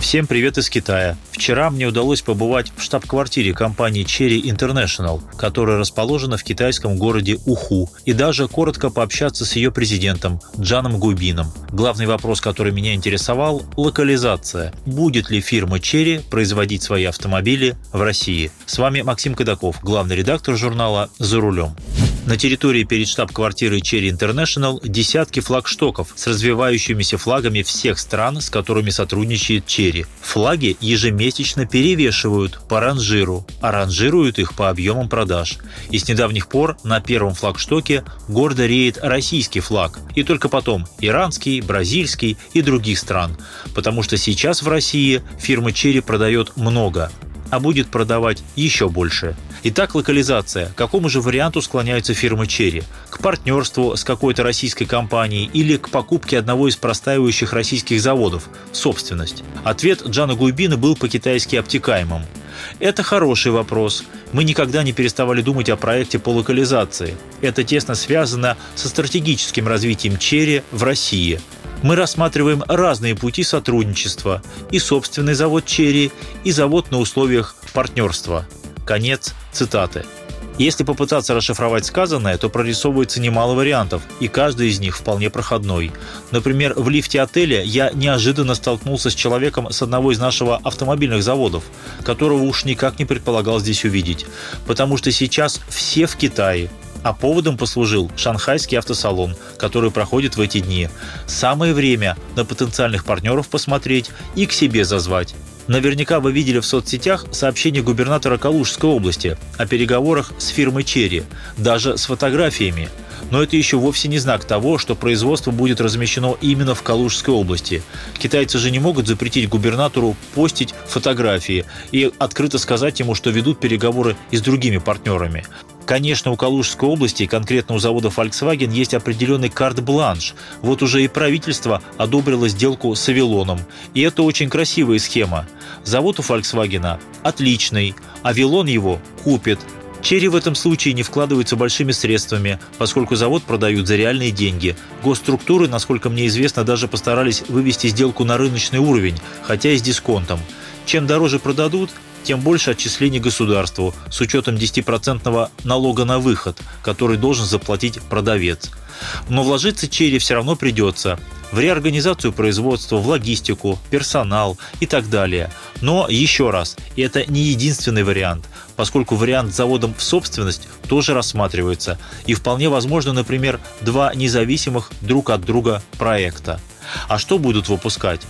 Всем привет из Китая. Вчера мне удалось побывать в штаб-квартире компании Cherry International, которая расположена в китайском городе Уху, и даже коротко пообщаться с ее президентом Джаном Губином. Главный вопрос, который меня интересовал – локализация. Будет ли фирма Cherry производить свои автомобили в России? С вами Максим Кадаков, главный редактор журнала «За рулем». На территории перед штаб-квартирой Cherry International десятки флагштоков с развивающимися флагами всех стран, с которыми сотрудничает Cherry. Флаги ежемесячно перевешивают по ранжиру, а ранжируют их по объемам продаж. И с недавних пор на первом флагштоке гордо реет российский флаг, и только потом иранский, бразильский и других стран, потому что сейчас в России фирма Cherry продает много, а будет продавать еще больше. Итак, локализация. К какому же варианту склоняются фирмы Черри? К партнерству с какой-то российской компанией или к покупке одного из простаивающих российских заводов собственность? Ответ Джана Гуйбина был по-китайски обтекаемым. Это хороший вопрос. Мы никогда не переставали думать о проекте по локализации. Это тесно связано со стратегическим развитием Черри в России – мы рассматриваем разные пути сотрудничества и собственный завод «Черри», и завод на условиях партнерства. Конец цитаты. Если попытаться расшифровать сказанное, то прорисовывается немало вариантов, и каждый из них вполне проходной. Например, в лифте отеля я неожиданно столкнулся с человеком с одного из нашего автомобильных заводов, которого уж никак не предполагал здесь увидеть, потому что сейчас все в Китае, а поводом послужил шанхайский автосалон, который проходит в эти дни. Самое время на потенциальных партнеров посмотреть и к себе зазвать. Наверняка вы видели в соцсетях сообщение губернатора Калужской области о переговорах с фирмой «Черри», даже с фотографиями. Но это еще вовсе не знак того, что производство будет размещено именно в Калужской области. Китайцы же не могут запретить губернатору постить фотографии и открыто сказать ему, что ведут переговоры и с другими партнерами. Конечно, у Калужской области, конкретно у завода Volkswagen, есть определенный карт-бланш. Вот уже и правительство одобрило сделку с Авилоном. И это очень красивая схема. Завод у Volkswagen отличный, Авилон его купит. Черри в этом случае не вкладываются большими средствами, поскольку завод продают за реальные деньги. Госструктуры, насколько мне известно, даже постарались вывести сделку на рыночный уровень, хотя и с дисконтом. Чем дороже продадут, тем больше отчислений государству с учетом 10% налога на выход, который должен заплатить продавец. Но вложиться Черри все равно придется в реорганизацию производства, в логистику, персонал и так далее. Но еще раз, это не единственный вариант, поскольку вариант с заводом в собственность тоже рассматривается. И вполне возможно, например, два независимых друг от друга проекта. А что будут выпускать?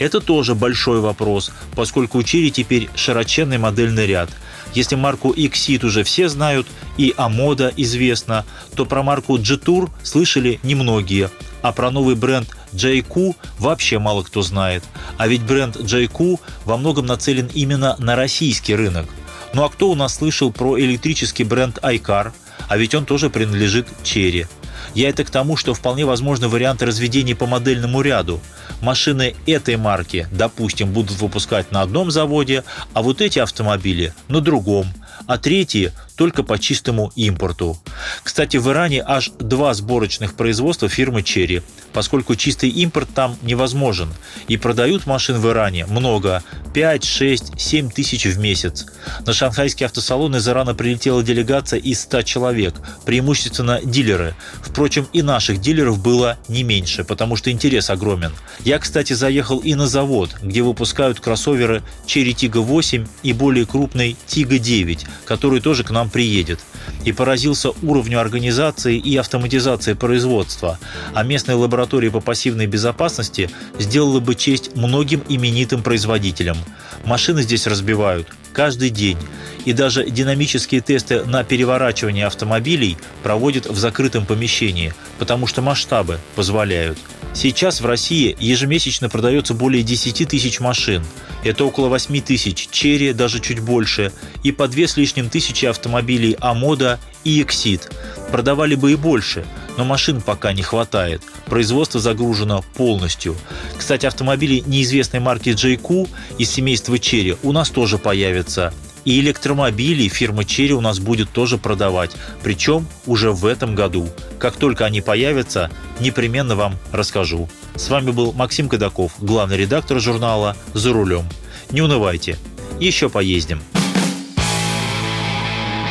Это тоже большой вопрос, поскольку у Чири теперь широченный модельный ряд. Если марку Exit уже все знают и Амода известна, то про марку G-Tour слышали немногие, а про новый бренд JQ вообще мало кто знает. А ведь бренд JQ во многом нацелен именно на российский рынок. Ну а кто у нас слышал про электрический бренд iCar? А ведь он тоже принадлежит Черри. Я это к тому, что вполне возможны варианты разведения по модельному ряду. Машины этой марки, допустим, будут выпускать на одном заводе, а вот эти автомобили на другом, а третьи только по чистому импорту. Кстати, в Иране аж два сборочных производства фирмы Cherry, поскольку чистый импорт там невозможен. И продают машин в Иране много – 5, 6, 7 тысяч в месяц. На шанхайский автосалон из Ирана прилетела делегация из 100 человек, преимущественно дилеры. Впрочем, и наших дилеров было не меньше, потому что интерес огромен. Я, кстати, заехал и на завод, где выпускают кроссоверы Cherry Tiggo 8 и более крупный Tiggo 9, который тоже к нам приедет, и поразился уровню организации и автоматизации производства, а местная лаборатория по пассивной безопасности сделала бы честь многим именитым производителям. Машины здесь разбивают каждый день, и даже динамические тесты на переворачивание автомобилей проводят в закрытом помещении, потому что масштабы позволяют. Сейчас в России ежемесячно продается более 10 тысяч машин. Это около 8 тысяч Черри, даже чуть больше, и по две с лишним тысячи автомобилей Амода и Exit. Продавали бы и больше, но машин пока не хватает. Производство загружено полностью. Кстати, автомобили неизвестной марки JQ из семейства Черри у нас тоже появятся. И электромобили фирма Черри у нас будет тоже продавать, причем уже в этом году. Как только они появятся, непременно вам расскажу. С вами был Максим Кадаков, главный редактор журнала «За рулем». Не унывайте, еще поездим.